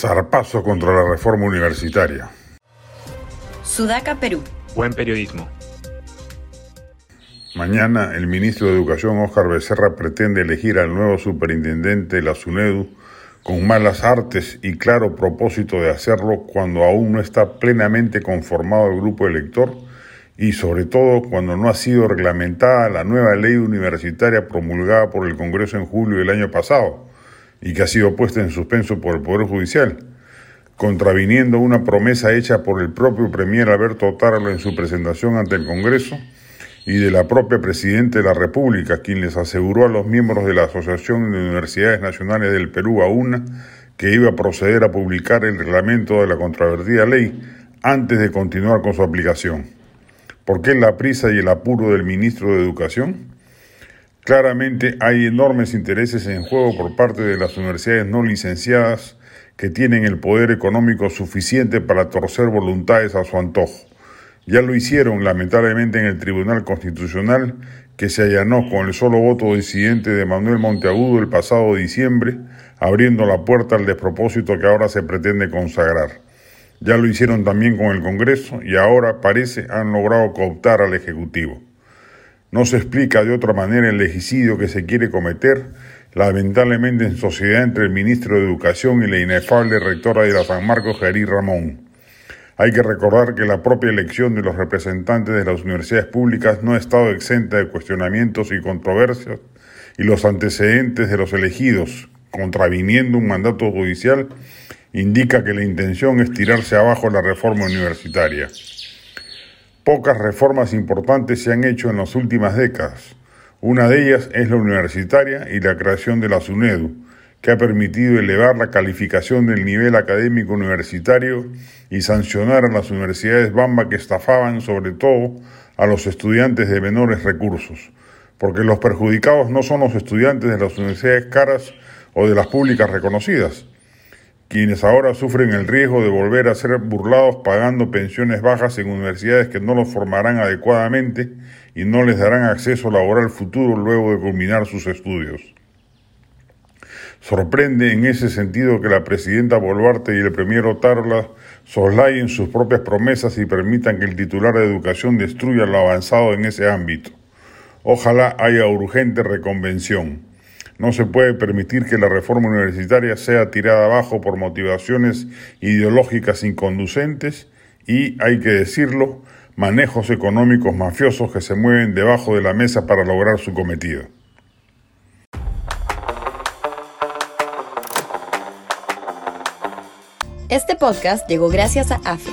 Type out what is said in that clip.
Zarpazo contra la reforma universitaria. Sudaca, Perú. Buen periodismo. Mañana el ministro de Educación, Óscar Becerra, pretende elegir al nuevo superintendente de la SUNEDU con malas artes y claro propósito de hacerlo cuando aún no está plenamente conformado el grupo elector y sobre todo cuando no ha sido reglamentada la nueva ley universitaria promulgada por el Congreso en julio del año pasado y que ha sido puesta en suspenso por el Poder Judicial, contraviniendo una promesa hecha por el propio Premier Alberto Tarlo en su presentación ante el Congreso y de la propia Presidenta de la República, quien les aseguró a los miembros de la Asociación de Universidades Nacionales del Perú, AUNA, que iba a proceder a publicar el reglamento de la controvertida ley antes de continuar con su aplicación. ¿Por qué la prisa y el apuro del ministro de Educación? Claramente hay enormes intereses en juego por parte de las universidades no licenciadas que tienen el poder económico suficiente para torcer voluntades a su antojo. Ya lo hicieron lamentablemente en el Tribunal Constitucional, que se allanó con el solo voto disidente de Manuel Monteagudo el pasado diciembre, abriendo la puerta al despropósito que ahora se pretende consagrar. Ya lo hicieron también con el Congreso y ahora parece han logrado cooptar al Ejecutivo. No se explica de otra manera el legicidio que se quiere cometer, lamentablemente en sociedad entre el ministro de Educación y la inefable rectora de la San Marcos, Gerí Ramón. Hay que recordar que la propia elección de los representantes de las universidades públicas no ha estado exenta de cuestionamientos y controversias, y los antecedentes de los elegidos, contraviniendo un mandato judicial, indica que la intención es tirarse abajo la reforma universitaria. Pocas reformas importantes se han hecho en las últimas décadas. Una de ellas es la universitaria y la creación de la SUNEDU, que ha permitido elevar la calificación del nivel académico universitario y sancionar a las universidades Bamba que estafaban sobre todo a los estudiantes de menores recursos, porque los perjudicados no son los estudiantes de las universidades caras o de las públicas reconocidas, quienes ahora sufren el riesgo de volver a ser burlados pagando pensiones bajas en universidades que no los formarán adecuadamente y no les darán acceso laboral futuro luego de culminar sus estudios. Sorprende en ese sentido que la presidenta Boluarte y el premier Otárola soslayen sus propias promesas y permitan que el titular de educación destruya lo avanzado en ese ámbito. Ojalá haya urgente reconvención. No se puede permitir que la reforma universitaria sea tirada abajo por motivaciones ideológicas inconducentes y, hay que decirlo, manejos económicos mafiosos que se mueven debajo de la mesa para lograr su cometido. Este podcast llegó gracias a AFE,